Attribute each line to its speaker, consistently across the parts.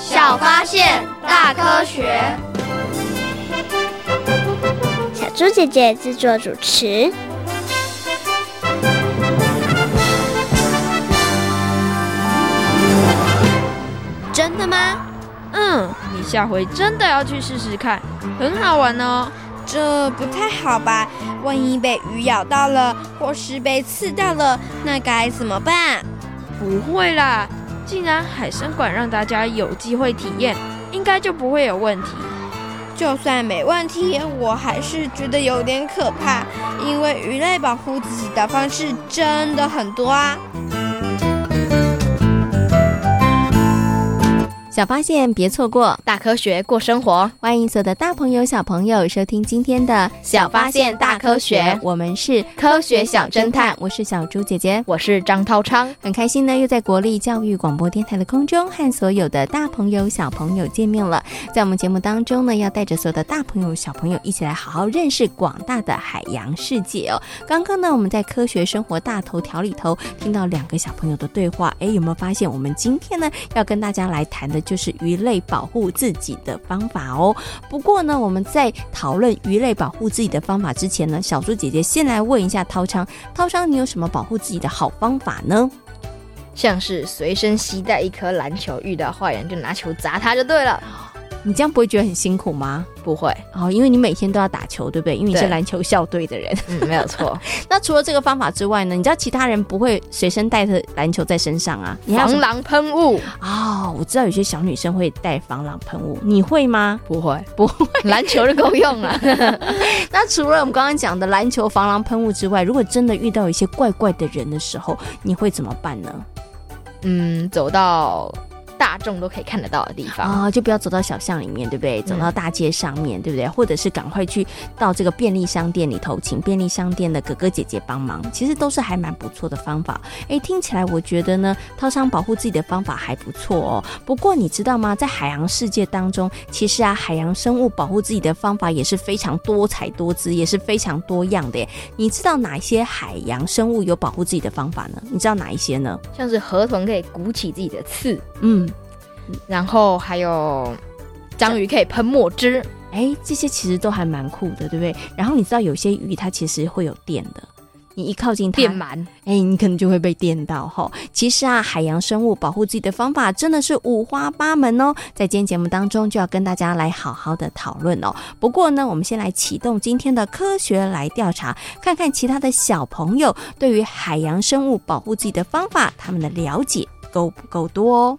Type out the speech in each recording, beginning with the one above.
Speaker 1: 小发现，大科学。
Speaker 2: 小猪姐姐制作主持。
Speaker 1: 真的吗？
Speaker 3: 嗯，你下回真的要去试试看，很好玩哦。
Speaker 4: 这不太好吧？万一被鱼咬到了，或是被刺到了，那该怎么办？
Speaker 3: 不会啦，既然海生馆让大家有机会体验，应该就不会有问题。
Speaker 4: 就算没问题，我还是觉得有点可怕，因为鱼类保护自己的方式真的很多啊。
Speaker 5: 小发现，别错过；
Speaker 1: 大科学，过生活。
Speaker 5: 欢迎所有的大朋友、小朋友收听今天的《
Speaker 1: 小发现大科学》。
Speaker 5: 我们是科学小侦探，我是小猪姐姐，
Speaker 1: 我是张涛昌。
Speaker 5: 很开心呢，又在国立教育广播电台的空中和所有的大朋友、小朋友见面了。在我们节目当中呢，要带着所有的大朋友、小朋友一起来好好认识广大的海洋世界哦。刚刚呢，我们在科学生活大头条里头听到两个小朋友的对话，哎，有没有发现我们今天呢要跟大家来谈的？就是鱼类保护自己的方法哦。不过呢，我们在讨论鱼类保护自己的方法之前呢，小猪姐姐先来问一下涛昌，涛昌，你有什么保护自己的好方法呢？
Speaker 1: 像是随身携带一颗篮球，遇到坏人就拿球砸他就对了。
Speaker 5: 你这样不会觉得很辛苦吗？
Speaker 1: 不会
Speaker 5: 哦，因为你每天都要打球，对不对？因为你是篮球校队的人。
Speaker 1: 嗯，没有错。
Speaker 5: 那除了这个方法之外呢？你知道其他人不会随身带着篮球在身上啊？
Speaker 1: 防狼喷雾
Speaker 5: 哦，我知道有些小女生会带防狼喷雾，你会吗？
Speaker 1: 不会，
Speaker 5: 不会，
Speaker 1: 篮球就够用了。
Speaker 5: 那除了我们刚刚讲的篮球防狼喷雾之外，如果真的遇到一些怪怪的人的时候，你会怎么办呢？
Speaker 1: 嗯，走到。大众都可以看得到的地方
Speaker 5: 啊、哦，就不要走到小巷里面，对不对？走到大街上面，嗯、对不对？或者是赶快去到这个便利商店里头，请便利商店的哥哥姐姐帮忙，其实都是还蛮不错的方法。哎，听起来我觉得呢，套商保护自己的方法还不错哦。不过你知道吗？在海洋世界当中，其实啊，海洋生物保护自己的方法也是非常多彩多姿，也是非常多样的耶。你知道哪一些海洋生物有保护自己的方法呢？你知道哪一些呢？
Speaker 1: 像是河豚可以鼓起自己的刺，
Speaker 5: 嗯。
Speaker 1: 然后还有章鱼可以喷墨汁，
Speaker 5: 哎，这些其实都还蛮酷的，对不对？然后你知道有些鱼它其实会有电的，你一靠近它，
Speaker 1: 电鳗，
Speaker 5: 哎，你可能就会被电到哈。其实啊，海洋生物保护自己的方法真的是五花八门哦。在今天节目当中就要跟大家来好好的讨论哦。不过呢，我们先来启动今天的科学来调查，看看其他的小朋友对于海洋生物保护自己的方法，他们的了解够不够多哦。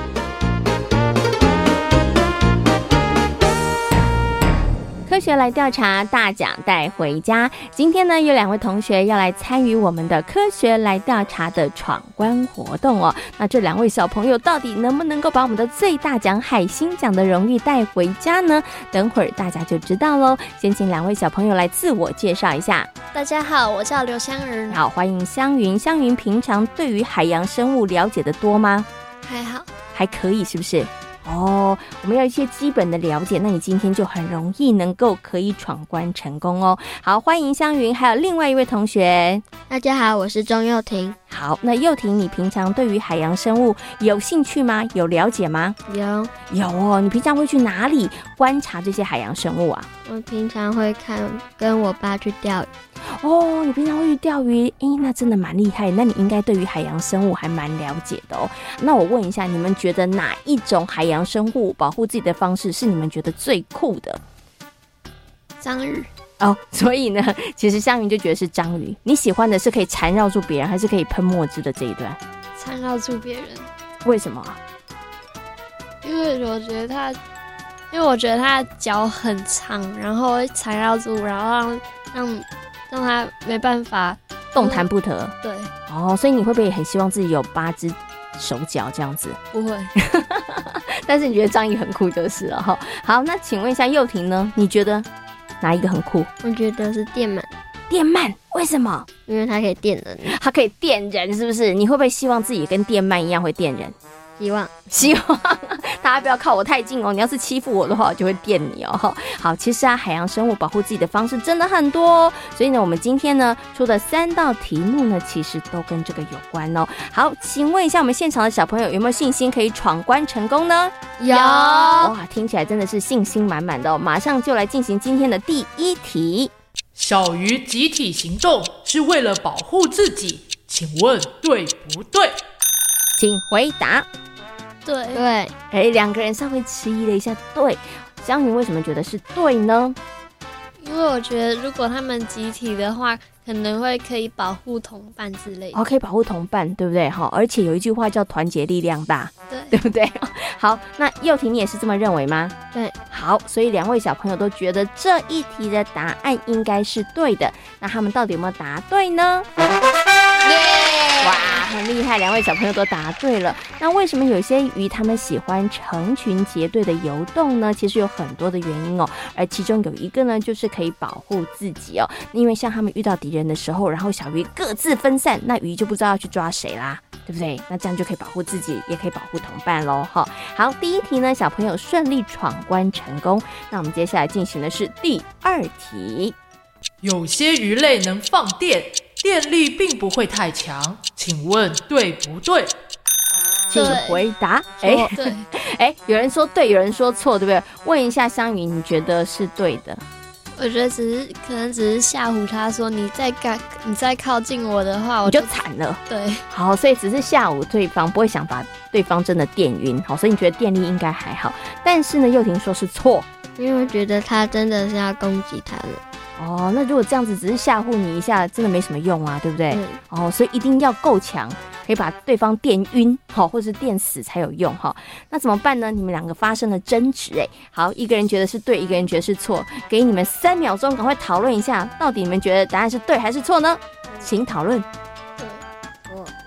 Speaker 5: 科学来调查，大奖带回家。今天呢，有两位同学要来参与我们的科学来调查的闯关活动哦。那这两位小朋友到底能不能够把我们的最大奖海星奖的荣誉带回家呢？等会儿大家就知道喽。先请两位小朋友来自我介绍一下。
Speaker 6: 大家好，我叫刘湘云。
Speaker 5: 好，欢迎湘云。湘云平常对于海洋生物了解的多吗？
Speaker 6: 还好，
Speaker 5: 还可以，是不是？哦，我们要一些基本的了解，那你今天就很容易能够可以闯关成功哦。好，欢迎香云，还有另外一位同学。
Speaker 6: 大家好，我是钟佑婷。
Speaker 5: 好，那幼婷，你平常对于海洋生物有兴趣吗？有了解吗？
Speaker 7: 有
Speaker 5: 有哦。你平常会去哪里观察这些海洋生物啊？
Speaker 7: 我平常会看，跟我爸去钓鱼。
Speaker 5: 哦，你平常会去钓鱼？诶，那真的蛮厉害。那你应该对于海洋生物还蛮了解的哦。那我问一下，你们觉得哪一种海洋生物保护自己的方式是你们觉得最酷的？
Speaker 7: 章鱼。
Speaker 5: 哦，所以呢，其实香云就觉得是章鱼。你喜欢的是可以缠绕住别人，还是可以喷墨汁的这一段？
Speaker 7: 缠绕住别人。为什么？因为我觉得它，因为我觉得它脚很长，然后会缠绕住，然后让让让它没办法
Speaker 5: 动弹不得。
Speaker 7: 对。
Speaker 5: 哦，所以你会不会很希望自己有八只手脚这样子？
Speaker 7: 不会。
Speaker 5: 但是你觉得章鱼很酷就是了哈。好，那请问一下幼婷呢？你觉得？哪一个很酷？
Speaker 7: 我觉得是电鳗。
Speaker 5: 电鳗为什么？
Speaker 7: 因为它可以电人，
Speaker 5: 它可以电人，是不是？你会不会希望自己跟电鳗一样会电人？
Speaker 7: 希望，
Speaker 5: 希望大家不要靠我太近哦。你要是欺负我的话，我就会电你哦。好，其实啊，海洋生物保护自己的方式真的很多哦。所以呢，我们今天呢出的三道题目呢，其实都跟这个有关哦。好，请问一下我们现场的小朋友有没有信心可以闯关成功呢？
Speaker 7: 有。
Speaker 5: 哇，听起来真的是信心满满的哦。马上就来进行今天的第一题。
Speaker 8: 小鱼集体行动是为了保护自己，请问对不对？
Speaker 5: 请回答。
Speaker 7: 对对，
Speaker 5: 哎，两个人稍微迟疑了一下。对，江云为什么觉得是对呢？
Speaker 7: 因为我觉得如果他们集体的话，可能会可以保护同伴之类的。
Speaker 5: 哦，可以保护同伴，对不对？好，而且有一句话叫“团结力量大”，
Speaker 7: 对，
Speaker 5: 对不对？好，那幼婷你也是这么认为吗？
Speaker 7: 对，
Speaker 5: 好，所以两位小朋友都觉得这一题的答案应该是对的。那他们到底有没有答对呢？哇，很厉害！两位小朋友都答对了。那为什么有些鱼它们喜欢成群结队的游动呢？其实有很多的原因哦。而其中有一个呢，就是可以保护自己哦。因为像他们遇到敌人的时候，然后小鱼各自分散，那鱼就不知道要去抓谁啦，对不对？那这样就可以保护自己，也可以保护同伴喽。哈，好，第一题呢，小朋友顺利闯关成功。那我们接下来进行的是第二题。
Speaker 8: 有些鱼类能放电。电力并不会太强，请问对不对？
Speaker 5: 请回答。哎，对，哎，有人说对，有人说错，对不对？问一下香云，你觉得是对的？
Speaker 7: 我觉得只是可能只是吓唬他，说你再敢你再靠近我的话，我
Speaker 5: 就惨了。
Speaker 7: 对，
Speaker 5: 好，所以只是吓唬对方，不会想把对方真的电晕。好，所以你觉得电力应该还好，但是呢，又婷说是错，
Speaker 7: 因为我觉得他真的是要攻击他了。
Speaker 5: 哦，那如果这样子只是吓唬你一下，真的没什么用啊，对不对？嗯、哦，所以一定要够强，可以把对方电晕，好，或者是电死才有用哈。那怎么办呢？你们两个发生了争执，哎，好，一个人觉得是对，一个人觉得是错，给你们三秒钟，赶快讨论一下，到底你们觉得答案是对还是错呢？请讨论。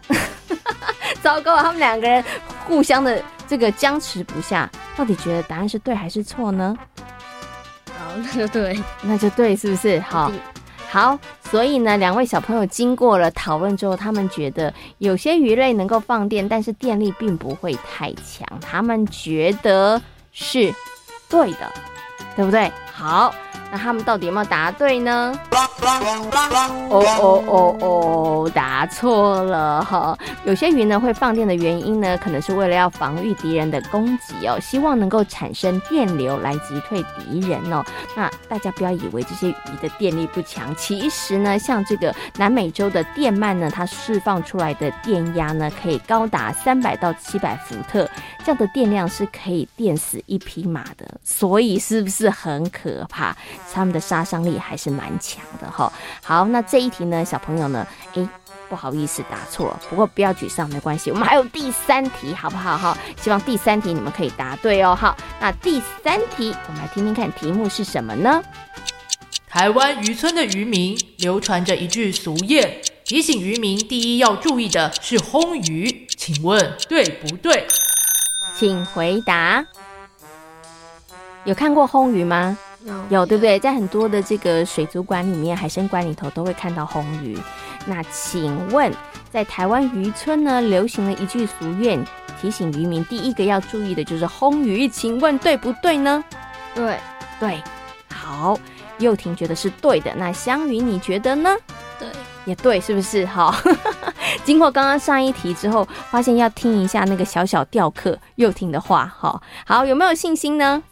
Speaker 5: 糟糕，他们两个人互相的这个僵持不下，到底觉得答案是对还是错呢？
Speaker 7: 那就对，
Speaker 5: 那就对，是不是？好，好，所以呢，两位小朋友经过了讨论之后，他们觉得有些鱼类能够放电，但是电力并不会太强，他们觉得是对的，对不对？好。那他们到底有没有答对呢？哦哦哦哦，答错了哈。有些鱼呢会放电的原因呢，可能是为了要防御敌人的攻击哦，希望能够产生电流来击退敌人哦。那大家不要以为这些鱼的电力不强，其实呢，像这个南美洲的电鳗呢，它释放出来的电压呢，可以高达三百到七百伏特，这样的电量是可以电死一匹马的，所以是不是很可怕？他们的杀伤力还是蛮强的哈。好，那这一题呢，小朋友呢，诶，不好意思答错了，不过不要沮丧，没关系，我们还有第三题，好不好哈？希望第三题你们可以答对哦。好，那第三题，我们来听听看题目是什么呢？
Speaker 8: 台湾渔村的渔民流传着一句俗谚，提醒渔民第一要注意的是烘鱼，请问对不对？
Speaker 5: 请回答。有看过烘鱼吗？有，对不对？在很多的这个水族馆里面、海参馆里头都会看到红鱼。那请问，在台湾渔村呢，流行了一句俗谚，提醒渔民第一个要注意的就是红鱼。请问对不对呢？
Speaker 7: 对，
Speaker 5: 对，好，幼婷觉得是对的。那香云你觉得呢？
Speaker 7: 对，
Speaker 5: 也对，是不是？好，经过刚刚上一题之后，发现要听一下那个小小吊客幼婷的话，好，好，有没有信心呢？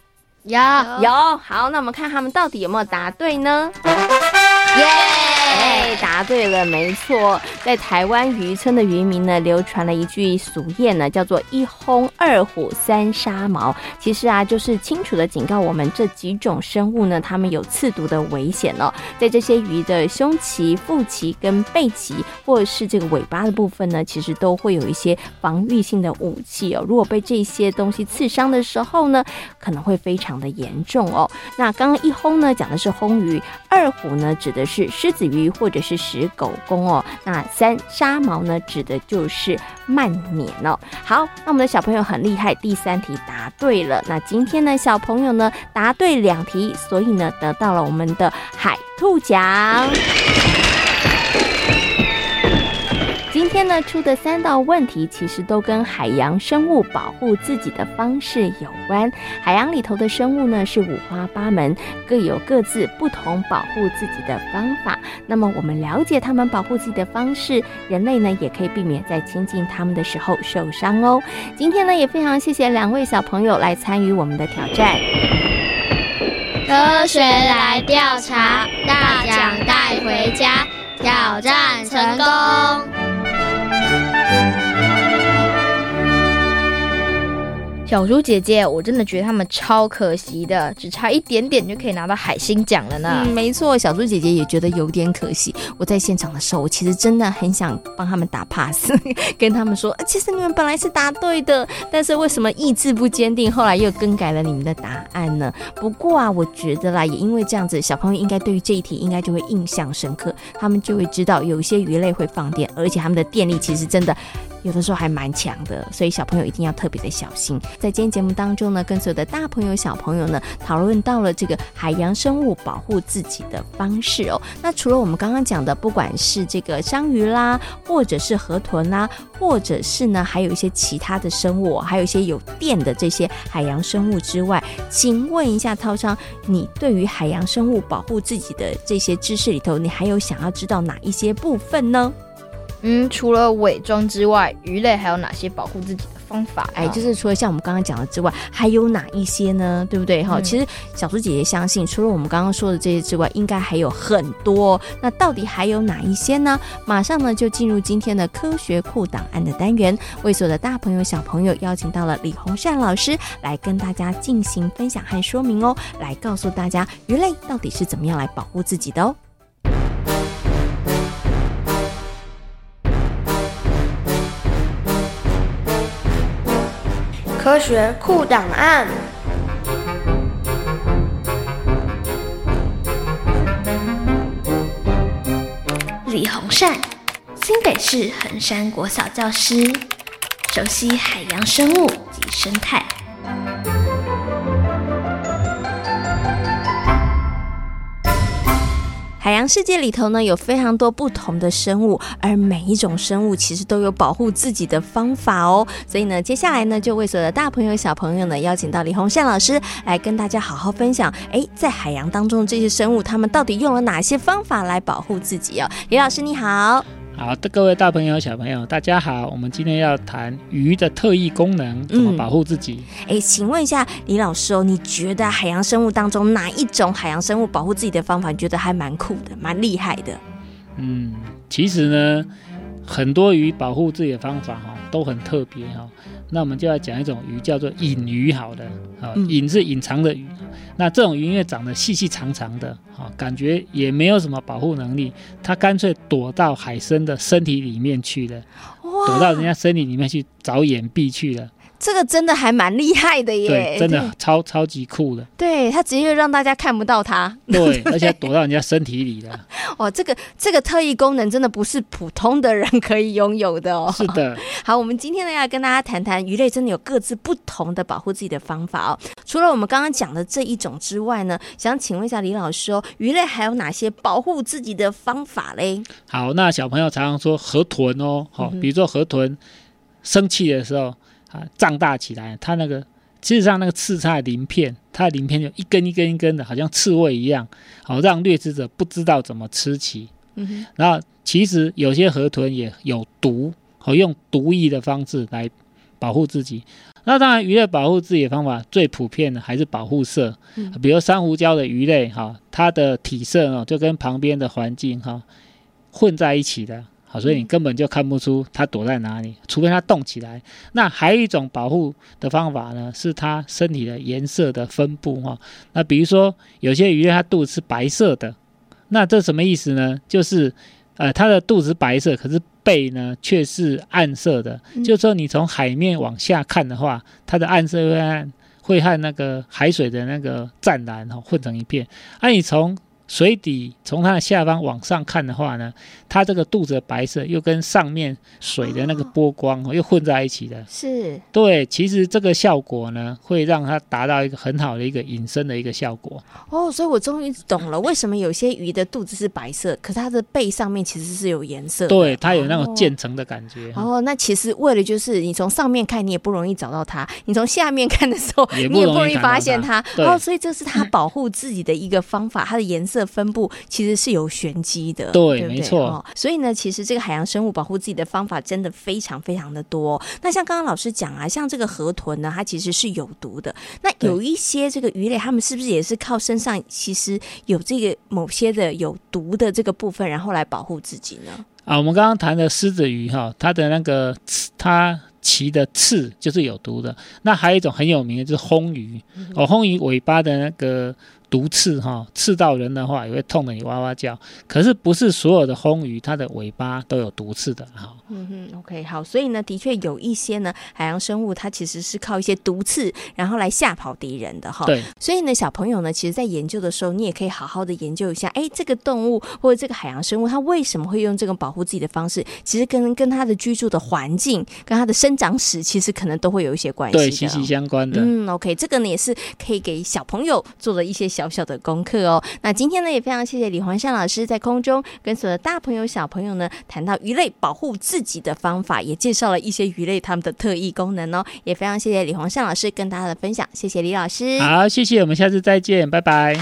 Speaker 4: 有
Speaker 5: 有，好，那我们看他们到底有没有答对呢？耶！哎，答对了，没错，在台湾渔村的渔民呢，流传了一句俗谚呢，叫做“一轰二虎三杀毛”。其实啊，就是清楚的警告我们这几种生物呢，它们有刺毒的危险哦。在这些鱼的胸鳍、腹鳍跟背鳍，或者是这个尾巴的部分呢，其实都会有一些防御性的武器哦。如果被这些东西刺伤的时候呢，可能会非常的严重哦。那刚刚一轰呢，讲的是轰鱼；二虎呢，指的是狮子鱼或者是食狗公哦，那三沙毛呢，指的就是慢捻哦。好，那我们的小朋友很厉害，第三题答对了。那今天呢，小朋友呢答对两题，所以呢得到了我们的海兔奖。今天呢出的三道问题，其实都跟海洋生物保护自己的方式有关。海洋里头的生物呢是五花八门，各有各自不同保护自己的方法。那么我们了解他们保护自己的方式，人类呢也可以避免在亲近他们的时候受伤哦。今天呢也非常谢谢两位小朋友来参与我们的挑战。
Speaker 4: 科学来调查，大奖带回家，挑战成功。
Speaker 3: 小猪姐姐，我真的觉得他们超可惜的，只差一点点就可以拿到海星奖了呢。
Speaker 5: 嗯，没错，小猪姐姐也觉得有点可惜。我在现场的时候，我其实真的很想帮他们打 pass，跟他们说，其实你们本来是答对的，但是为什么意志不坚定，后来又更改了你们的答案呢？不过啊，我觉得啦，也因为这样子，小朋友应该对于这一题应该就会印象深刻，他们就会知道有一些鱼类会放电，而且他们的电力其实真的。有的时候还蛮强的，所以小朋友一定要特别的小心。在今天节目当中呢，跟所有的大朋友小朋友呢讨论到了这个海洋生物保护自己的方式哦。那除了我们刚刚讲的，不管是这个章鱼啦，或者是河豚啦，或者是呢还有一些其他的生物，还有一些有电的这些海洋生物之外，请问一下涛昌，你对于海洋生物保护自己的这些知识里头，你还有想要知道哪一些部分呢？
Speaker 3: 嗯，除了伪装之外，鱼类还有哪些保护自己的方法？
Speaker 5: 哎，就是除了像我们刚刚讲的之外，还有哪一些呢？对不对？哈、嗯，其实小猪姐姐相信，除了我们刚刚说的这些之外，应该还有很多。那到底还有哪一些呢？马上呢就进入今天的科学库档案的单元，为所有的大朋友小朋友邀请到了李洪善老师来跟大家进行分享和说明哦，来告诉大家鱼类到底是怎么样来保护自己的哦。
Speaker 6: 科学库档案。李洪善，新北市衡山国小教师，熟悉海洋生物及生态。
Speaker 5: 海洋世界里头呢，有非常多不同的生物，而每一种生物其实都有保护自己的方法哦。所以呢，接下来呢，就为所有的大朋友小朋友呢，邀请到李红善老师来跟大家好好分享。诶，在海洋当中这些生物，他们到底用了哪些方法来保护自己哦？李老师你好。
Speaker 9: 好的，各位大朋友、小朋友，大家好。我们今天要谈鱼的特异功能，怎么保护自己？
Speaker 5: 哎、嗯，请问一下李老师哦，你觉得海洋生物当中哪一种海洋生物保护自己的方法，你觉得还蛮酷的、蛮厉害的？
Speaker 9: 嗯，其实呢，很多鱼保护自己的方法哈都很特别哈。那我们就要讲一种鱼，叫做隐鱼，好的，啊，隐是隐藏的鱼。那这种鱼也长得细细长长的，啊，感觉也没有什么保护能力，它干脆躲到海参的身体里面去了，躲到人家身体里面去找掩蔽去了。
Speaker 5: 这个真的还蛮厉害的耶！
Speaker 9: 对，真的超超级酷的。
Speaker 5: 对，它直接让大家看不到它。
Speaker 9: 对，而且躲到人家身体里了。
Speaker 5: 哇，这个这个特异功能真的不是普通的人可以拥有的哦。
Speaker 9: 是的。
Speaker 5: 好，我们今天呢要跟大家谈谈鱼类真的有各自不同的保护自己的方法哦。除了我们刚刚讲的这一种之外呢，想请问一下李老师哦，鱼类还有哪些保护自己的方法嘞？
Speaker 9: 好，那小朋友常常说河豚哦，好，比如说河豚生气的时候。啊，胀大起来，它那个事实上那个刺它的鳞片，它的鳞片就一根一根一根的，好像刺猬一样，好让掠食者不知道怎么吃起，嗯，然后其实有些河豚也有毒，和用毒液的方式来保护自己。那当然，鱼类保护自己的方法最普遍的还是保护色，嗯、比如珊瑚礁的鱼类哈，它的体色哦就跟旁边的环境哈混在一起的，好，所以你根本就看不出它躲在哪里，除非它动起来。那还有一种保护的方法呢，是它身体的颜色的分布哈。那比如说有些鱼类它肚子是白色的，那这什么意思呢？就是呃它的肚子白色，可是背呢却是暗色的，嗯、就是说你从海面往下看的话，它的暗色会和会和那个海水的那个湛蓝哈混成一片。那、啊、你从水底从它的下方往上看的话呢，它这个肚子的白色又跟上面水的那个波光又混在一起的，
Speaker 5: 是
Speaker 9: 对。其实这个效果呢，会让它达到一个很好的一个隐身的一个效果。
Speaker 5: 哦，所以我终于懂了，为什么有些鱼的肚子是白色，可是它的背上面其实是有颜色的。
Speaker 9: 对，它有那种渐层的感觉。
Speaker 5: 哦，那其实为了就是你从上面看，你也不容易找到它；你从下面看的时候，你也不容易发现它。哦，所以这是它保护自己的一个方法，它的颜色分布其实是有玄机的。
Speaker 9: 对，
Speaker 5: 对对
Speaker 9: 没错。
Speaker 5: 哦，所以呢，其实这个海洋生物保护自己的方法真的非常非常的多。那像刚刚老师讲啊，像这个河豚呢，它其实是有毒的。那有一些这个鱼类，它们是不是也是靠身上其实有这个某些的有毒的这个部分，然后来保护自己呢？
Speaker 9: 啊，我们刚刚谈的狮子鱼哈，它的那个它鳍的刺就是有毒的。那还有一种很有名的就是红鱼，哦，红鱼尾巴的那个。毒刺哈，刺到人的话也会痛得你哇哇叫。可是不是所有的红鱼它的尾巴都有毒刺的哈。
Speaker 5: 嗯哼，OK 好，所以呢，的确有一些呢海洋生物它其实是靠一些毒刺，然后来吓跑敌人的哈。
Speaker 9: 对。
Speaker 5: 所以呢，小朋友呢，其实在研究的时候，你也可以好好的研究一下，哎，这个动物或者这个海洋生物它为什么会用这个保护自己的方式？其实跟跟它的居住的环境、跟它的生长史，其实可能都会有一些关系。
Speaker 9: 对，息息相关的。
Speaker 5: 嗯，OK，这个呢也是可以给小朋友做的一些小小小的功课哦。那今天呢，也非常谢谢李黄善老师在空中跟所有的大朋友小朋友呢谈到鱼类保护自己的方法，也介绍了一些鱼类它们的特异功能哦。也非常谢谢李黄善老师跟大家的分享，谢谢李老师。
Speaker 9: 好，谢谢，我们下次再见，拜拜。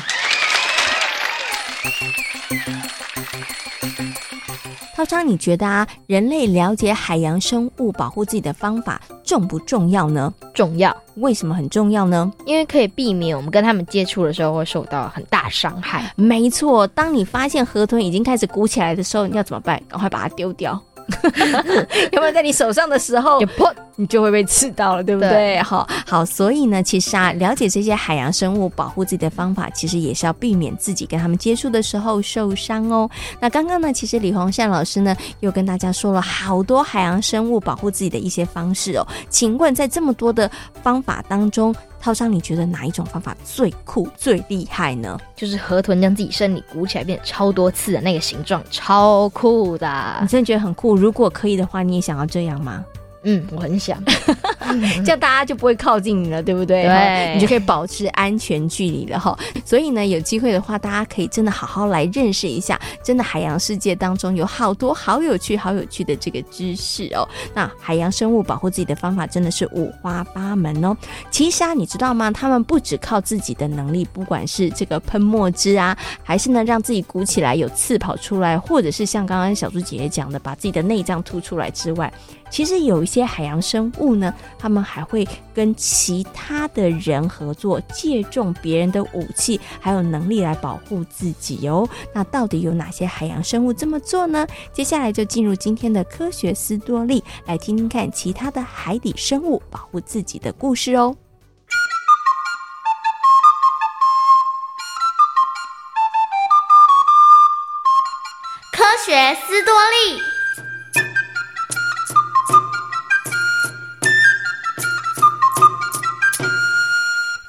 Speaker 5: 超商，你觉得啊，人类了解海洋生物保护自己的方法重不重要呢？
Speaker 10: 重要。
Speaker 5: 为什么很重要呢？
Speaker 10: 因为可以避免我们跟他们接触的时候会受到很大伤害。
Speaker 5: 没错，当你发现河豚已经开始鼓起来的时候，你要怎么办？赶快把它丢掉。有没有在你手上的时候，你就会被刺到了，对不对？对，好，好，所以呢，其实啊，了解这些海洋生物保护自己的方法，其实也是要避免自己跟他们接触的时候受伤哦。那刚刚呢，其实李黄善老师呢，又跟大家说了好多海洋生物保护自己的一些方式哦。请问，在这么多的方法当中，涛商，你觉得哪一种方法最酷、最厉害呢？
Speaker 10: 就是河豚将自己身体鼓起来变超多刺的那个形状，超酷的。
Speaker 5: 你真的觉得很酷？如果可以的话，你也想要这样吗？
Speaker 10: 嗯，我很想，
Speaker 5: 这样大家就不会靠近你了，对不对？
Speaker 10: 对，
Speaker 5: 你就可以保持安全距离了哈。所以呢，有机会的话，大家可以真的好好来认识一下，真的海洋世界当中有好多好有趣、好有趣的这个知识哦。那海洋生物保护自己的方法真的是五花八门哦。其实啊，你知道吗？他们不只靠自己的能力，不管是这个喷墨汁啊，还是呢让自己鼓起来有刺跑出来，或者是像刚刚小猪姐姐讲的，把自己的内脏凸出来之外。其实有一些海洋生物呢，他们还会跟其他的人合作，借重别人的武器还有能力来保护自己哦。那到底有哪些海洋生物这么做呢？接下来就进入今天的科学斯多利，来听听看其他的海底生物保护自己的故事哦。
Speaker 1: 科学斯多利。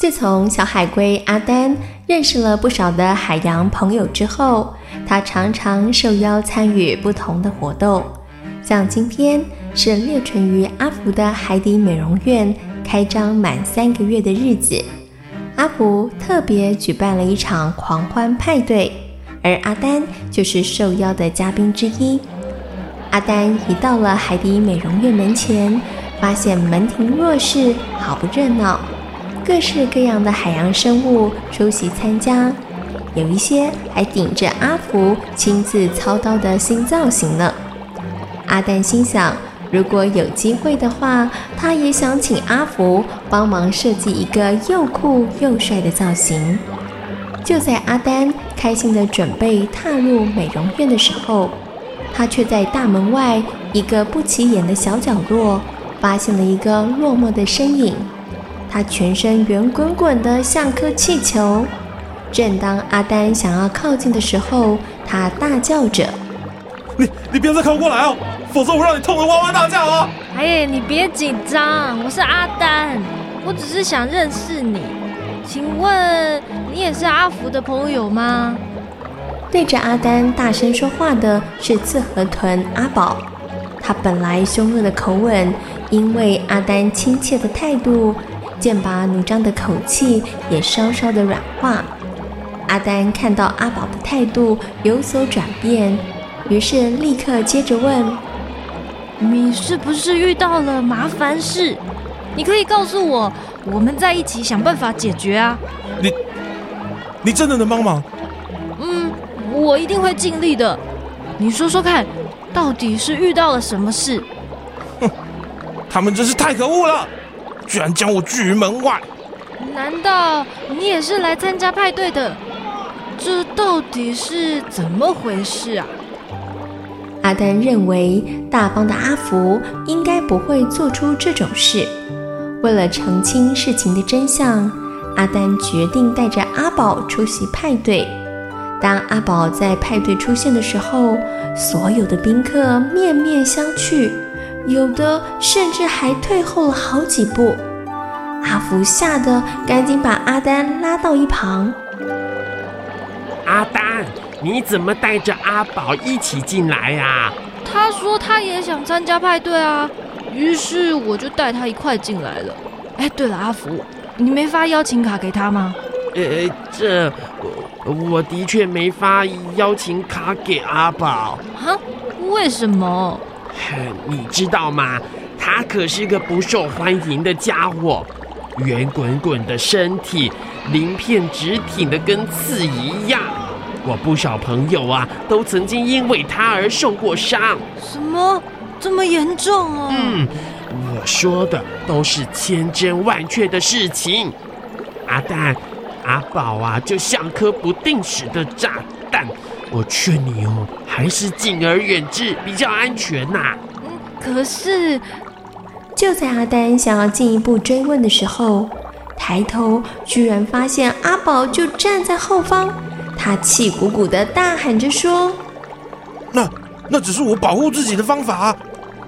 Speaker 6: 自从小海龟阿丹认识了不少的海洋朋友之后，他常常受邀参与不同的活动。像今天是裂唇鱼阿福的海底美容院开张满三个月的日子，阿福特别举办了一场狂欢派对，而阿丹就是受邀的嘉宾之一。阿丹一到了海底美容院门前，发现门庭若市，好不热闹。各式各样的海洋生物出席参加，有一些还顶着阿福亲自操刀的新造型呢。阿丹心想，如果有机会的话，他也想请阿福帮忙设计一个又酷又帅的造型。就在阿丹开心地准备踏入美容院的时候，他却在大门外一个不起眼的小角落发现了一个落寞的身影。他全身圆滚滚的像颗气球。正当阿丹想要靠近的时候，他大叫着：“
Speaker 11: 你你别再靠过来哦，否则我让你痛得哇哇大叫哦！”
Speaker 3: 哎，你别紧张，我是阿丹，我只是想认识你。请问你也是阿福的朋友吗？
Speaker 6: 对着阿丹大声说话的是刺河豚阿宝，他本来凶恶的口吻，因为阿丹亲切的态度，剑拔弩张的口气也稍稍的软化。阿丹看到阿宝的态度有所转变，于是立刻接着问：“
Speaker 3: 你是不是遇到了麻烦事？你可以告诉我。”我们在一起想办法解决啊！
Speaker 11: 你，你真的能帮忙？
Speaker 3: 嗯，我一定会尽力的。你说说看，到底是遇到了什么事？
Speaker 11: 哼，他们真是太可恶了，居然将我拒于门外。
Speaker 3: 难道你也是来参加派对的？这到底是怎么回事啊？
Speaker 6: 阿丹认为大方的阿福应该不会做出这种事。为了澄清事情的真相，阿丹决定带着阿宝出席派对。当阿宝在派对出现的时候，所有的宾客面面相觑，有的甚至还退后了好几步。阿福吓得赶紧把阿丹拉到一旁。
Speaker 12: 阿丹，你怎么带着阿宝一起进来呀？
Speaker 3: 他说他也想参加派对啊。于是我就带他一块进来了。哎，对了，阿福，你没发邀请卡给他吗？
Speaker 12: 呃，这我，我的确没发邀请卡给阿宝。
Speaker 3: 哈？为什么？
Speaker 12: 你知道吗？他可是个不受欢迎的家伙，圆滚滚的身体，鳞片直挺的跟刺一样。我不少朋友啊，都曾经因为他而受过伤。
Speaker 3: 什么？这么严重哦？
Speaker 12: 嗯，我说的都是千真万确的事情。阿蛋，阿宝啊，就像颗不定时的炸弹。我劝你哦，还是敬而远之比较安全
Speaker 3: 呐、可是
Speaker 6: 就在阿丹想要进一步追问的时候，抬头居然发现阿宝就站在后方，他气鼓鼓的大喊着说：“
Speaker 11: 那那只是我保护自己的方法。”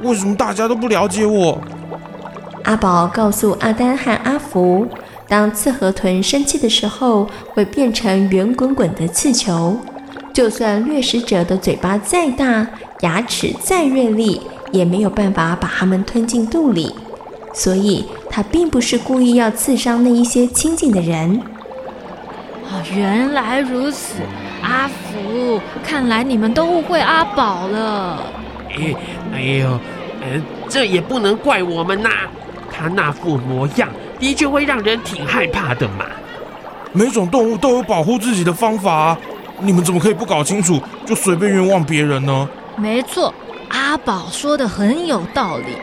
Speaker 11: 为什么大家都不了解我？
Speaker 6: 阿宝告诉阿丹和阿福，当刺河豚生气的时候，会变成圆滚滚的刺球。就算掠食者的嘴巴再大，牙齿再锐利，也没有办法把它们吞进肚里。所以，他并不是故意要刺伤那一些亲近的人。
Speaker 3: 哦，原来如此，阿福，看来你们都误会阿宝了。
Speaker 12: 哎，哎呦，呃，这也不能怪我们呐。他那副模样的确会让人挺害怕的嘛。
Speaker 11: 每种动物都有保护自己的方法啊，你们怎么可以不搞清楚就随便冤枉别人呢？
Speaker 3: 没错，阿宝说的很有道理。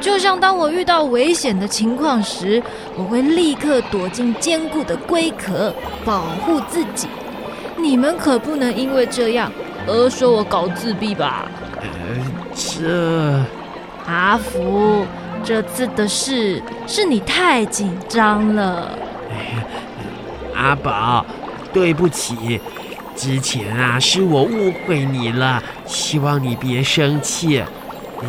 Speaker 3: 就像当我遇到危险的情况时，我会立刻躲进坚固的龟壳，保护自己。你们可不能因为这样而说我搞自闭吧？
Speaker 12: 呃这，
Speaker 3: 阿福，这次的事是你太紧张了。
Speaker 12: 哎，阿宝，对不起，之前啊是我误会你了，希望你别生气。你，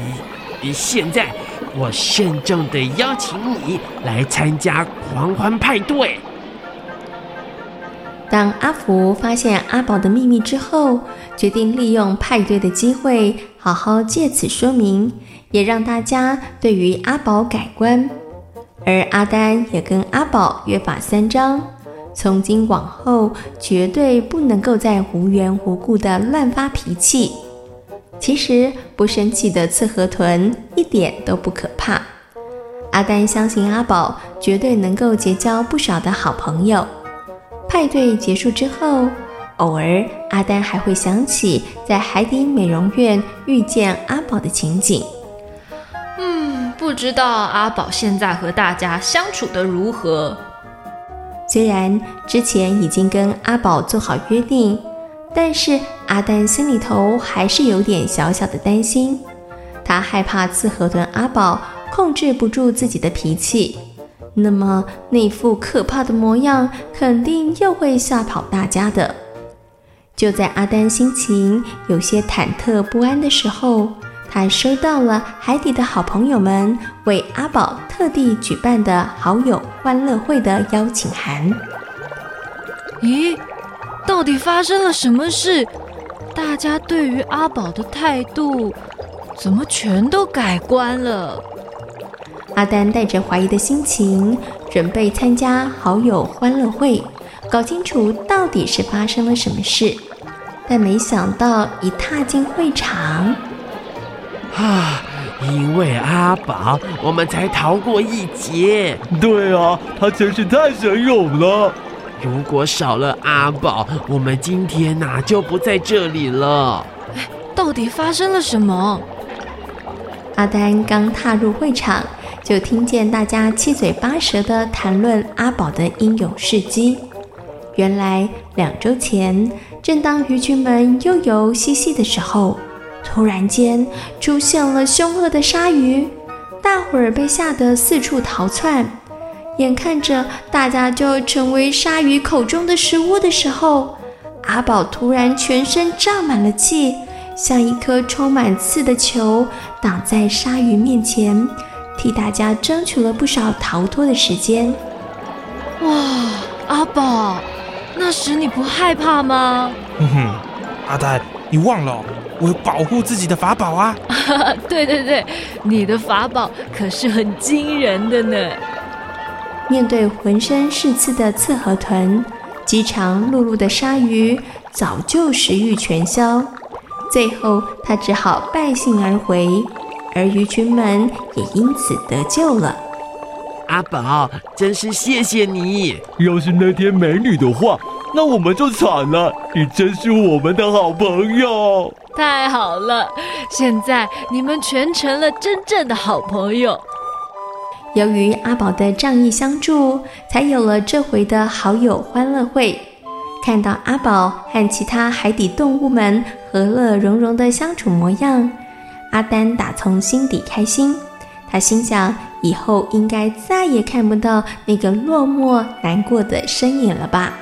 Speaker 12: 你现在我慎重的邀请你来参加狂欢派对。
Speaker 6: 当阿福发现阿宝的秘密之后，决定利用派对的机会，好好借此说明，也让大家对于阿宝改观。而阿丹也跟阿宝约法三章，从今往后绝对不能够再无缘无故的乱发脾气。其实不生气的刺河豚一点都不可怕。阿丹相信阿宝绝对能够结交不少的好朋友。派对结束之后，偶尔，阿丹还会想起在海底美容院遇见阿宝的情景。
Speaker 3: 嗯，不知道阿宝现在和大家相处得如何？
Speaker 6: 虽然之前已经跟阿宝做好约定，但是阿丹心里头还是有点小小的担心。他害怕刺河豚阿宝控制不住自己的脾气，那么那副可怕的模样肯定又会吓跑大家的。就在阿丹心情有些忐忑不安的时候，他收到了海底的好朋友们为阿宝特地举办的好友欢乐会的邀请函。
Speaker 3: 咦，到底发生了什么事？大家对于阿宝的态度怎么全都改观了？
Speaker 6: 阿丹带着怀疑的心情，准备参加好友欢乐会，搞清楚到底是发生了什么事。但没想到一踏进会场，
Speaker 12: 啊，因为阿宝，我们才逃过一劫。
Speaker 13: 对啊，他真是太神勇了。
Speaker 12: 如果少了阿宝，我们今天哪就不在这里了。
Speaker 3: 到底发生了什么？
Speaker 6: 阿丹刚踏入会场，就听见大家七嘴八舌的谈论阿宝的英勇事迹。原来两周前，正当鱼群们悠游嬉戏的时候，突然间出现了凶恶的鲨鱼，大伙儿被吓得四处逃窜。眼看着大家就要成为鲨鱼口中的食物的时候，阿宝突然全身胀满了气，像一颗充满刺的球，挡在鲨鱼面前，替大家争取了不少逃脱的时间。
Speaker 3: 哇，阿宝！那时你不害怕吗？
Speaker 11: 哼哼，阿呆，你忘了我有保护自己的法宝啊！
Speaker 3: 对对对，你的法宝可是很惊人的呢。
Speaker 6: 面对浑身是刺的刺河豚，饥肠辘辘的鲨鱼早就食欲全消，最后他只好败兴而回，而鱼群们也因此得救了。
Speaker 12: 阿宝，真是谢谢你！
Speaker 13: 要是那天没你的话，那我们就惨了。你真是我们的好朋友。
Speaker 3: 太好了，现在你们全成了真正的好朋友。
Speaker 6: 由于阿宝的仗义相助，才有了这回的好友欢乐会。看到阿宝和其他海底动物们和乐融融的相处模样，阿丹打从心底开心。他心想，以后应该再也看不到那个落寞难过的身影了吧。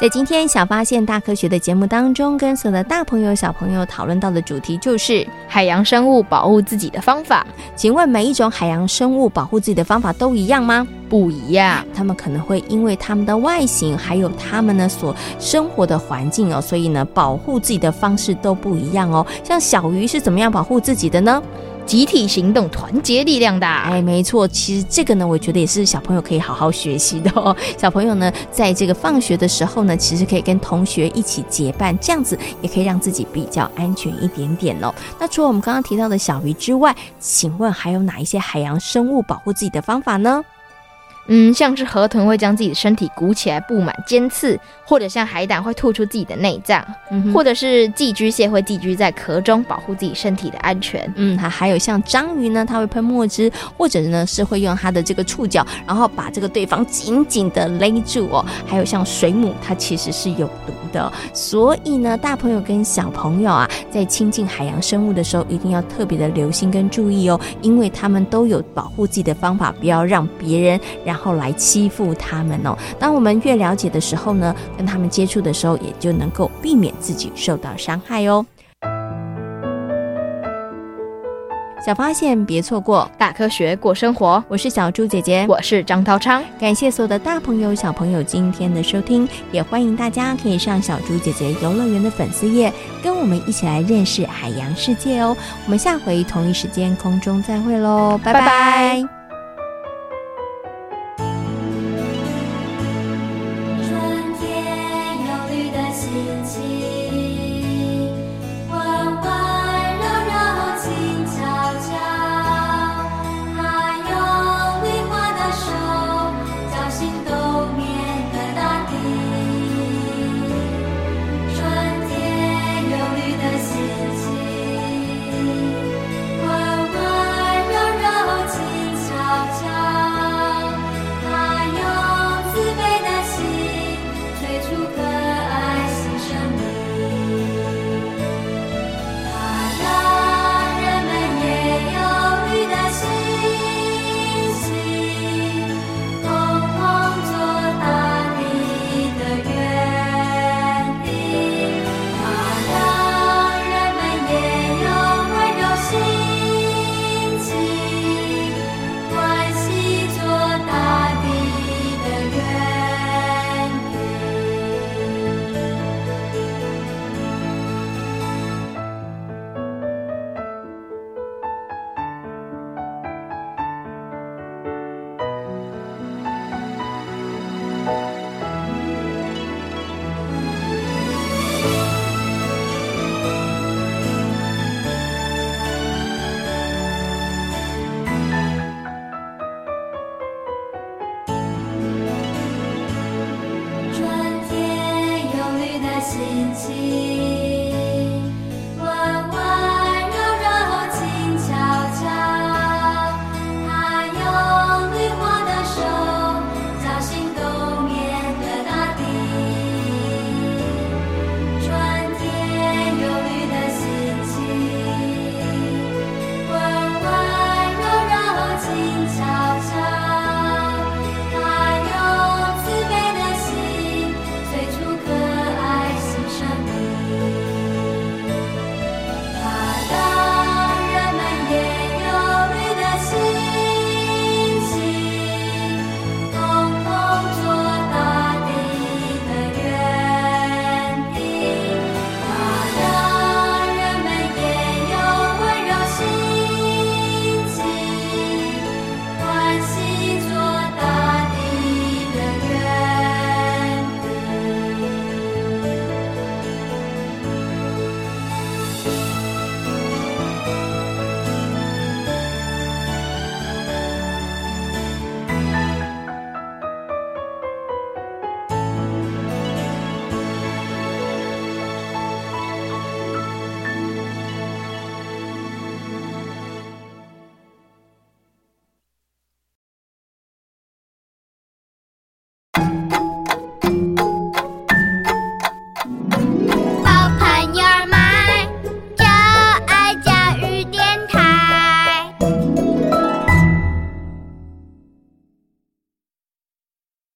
Speaker 5: 在今天小发现大科学的节目当中，跟所有的大朋友小朋友讨论到的主题就是
Speaker 10: 海洋生物保护自己的方法。
Speaker 5: 请问每一种海洋生物保护自己的方法都一样吗？
Speaker 10: 不一样，
Speaker 5: 它们可能会因为它们的外形，还有它们呢所生活的环境哦，所以呢保护自己的方式都不一样哦。像小鱼是怎么样保护自己的呢？
Speaker 10: 集体行动，团结力量大。
Speaker 5: 哎，没错，其实这个呢，我觉得也是小朋友可以好好学习的哦。小朋友呢，在这个放学的时候呢，其实可以跟同学一起结伴，这样子也可以让自己比较安全一点点哦。那除了我们刚刚提到的小鱼之外，请问还有哪一些海洋生物保护自己的方法呢？
Speaker 10: 嗯，像是河豚会将自己的身体鼓起来布满尖刺，或者像海胆会吐出自己的内脏，嗯，或者是寄居蟹会寄居在壳中保护自己身体的安全。
Speaker 5: 嗯，还还有像章鱼呢，它会喷墨汁，或者呢是会用它的这个触角，然后把这个对方紧紧的勒住哦。还有像水母，它其实是有毒的，所以呢，大朋友跟小朋友啊，在亲近海洋生物的时候，一定要特别的留心跟注意哦，因为他们都有保护自己的方法，不要让别人让。后来欺负他们哦。当我们越了解的时候呢，跟他们接触的时候，也就能够避免自己受到伤害哦。小发现，别错过
Speaker 10: 大科学过生活。
Speaker 5: 我是小猪姐姐，
Speaker 10: 我是张涛昌。
Speaker 5: 感谢所有的大朋友、小朋友今天的收听，也欢迎大家可以上小猪姐姐游乐园的粉丝页，跟我们一起来认识海洋世界哦。我们下回同一时间空中再会喽，拜拜。拜拜。